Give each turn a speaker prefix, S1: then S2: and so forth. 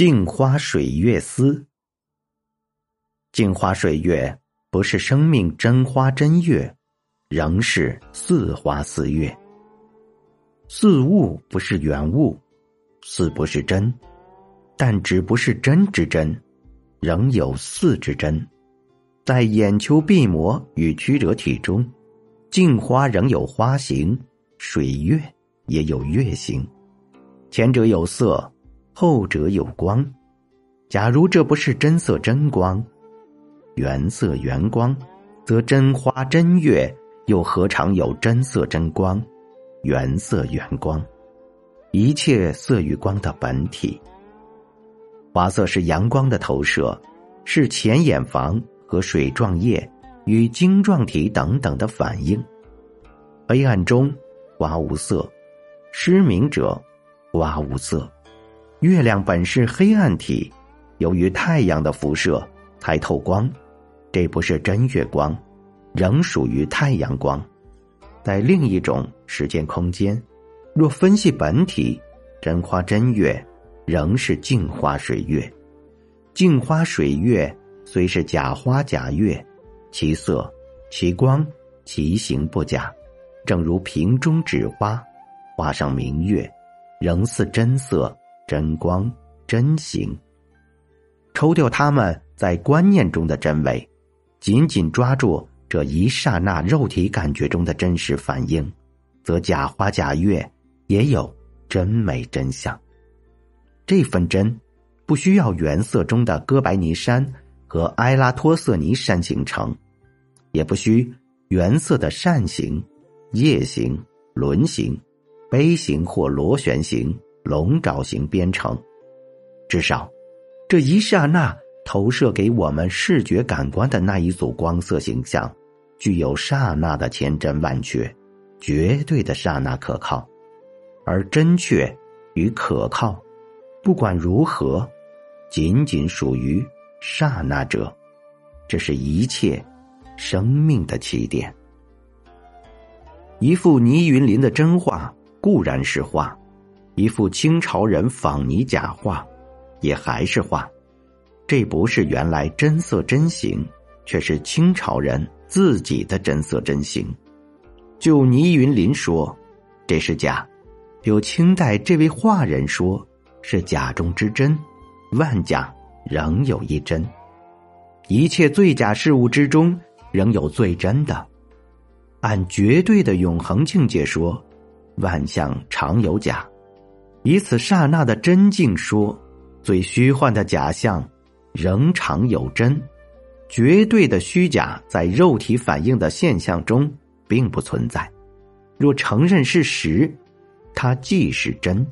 S1: 镜花水月思，镜花水月不是生命真花真月，仍是似花似月。似物不是原物，似不是真，但只不是真之真，仍有似之真。在眼球闭膜与曲折体中，镜花仍有花形，水月也有月形，前者有色。后者有光，假如这不是真色真光，原色原光，则真花真月又何尝有真色真光，原色原光？一切色与光的本体。花色是阳光的投射，是前眼房和水状液与晶状体等等的反应。黑暗中，花无色；失明者，花无色。月亮本是黑暗体，由于太阳的辐射才透光，这不是真月光，仍属于太阳光。在另一种时间空间，若分析本体，真花真月仍是镜花水月。镜花水月虽是假花假月，其色、其光、其形不假，正如瓶中纸花，画上明月，仍似真色。真光真形，抽掉他们在观念中的真伪，紧紧抓住这一刹那肉体感觉中的真实反应，则假花假月也有真美真相。这份真，不需要原色中的哥白尼山和埃拉托瑟尼山形成，也不需原色的扇形、叶形、轮形、杯形或螺旋形。龙爪形编程，至少，这一刹那投射给我们视觉感官的那一组光色形象，具有刹那的千真万确、绝对的刹那可靠，而真确与可靠，不管如何，仅仅属于刹那者，这是一切生命的起点。一幅倪云林的真画固然是画。一幅清朝人仿泥假画，也还是画，这不是原来真色真形，却是清朝人自己的真色真形。就倪云林说，这是假；有清代这位画人说，是假中之真，万假仍有一真。一切最假事物之中，仍有最真的。按绝对的永恒境界说，万象常有假。以此刹那的真境说，最虚幻的假象，仍常有真，绝对的虚假在肉体反应的现象中并不存在。若承认是实，它即是真。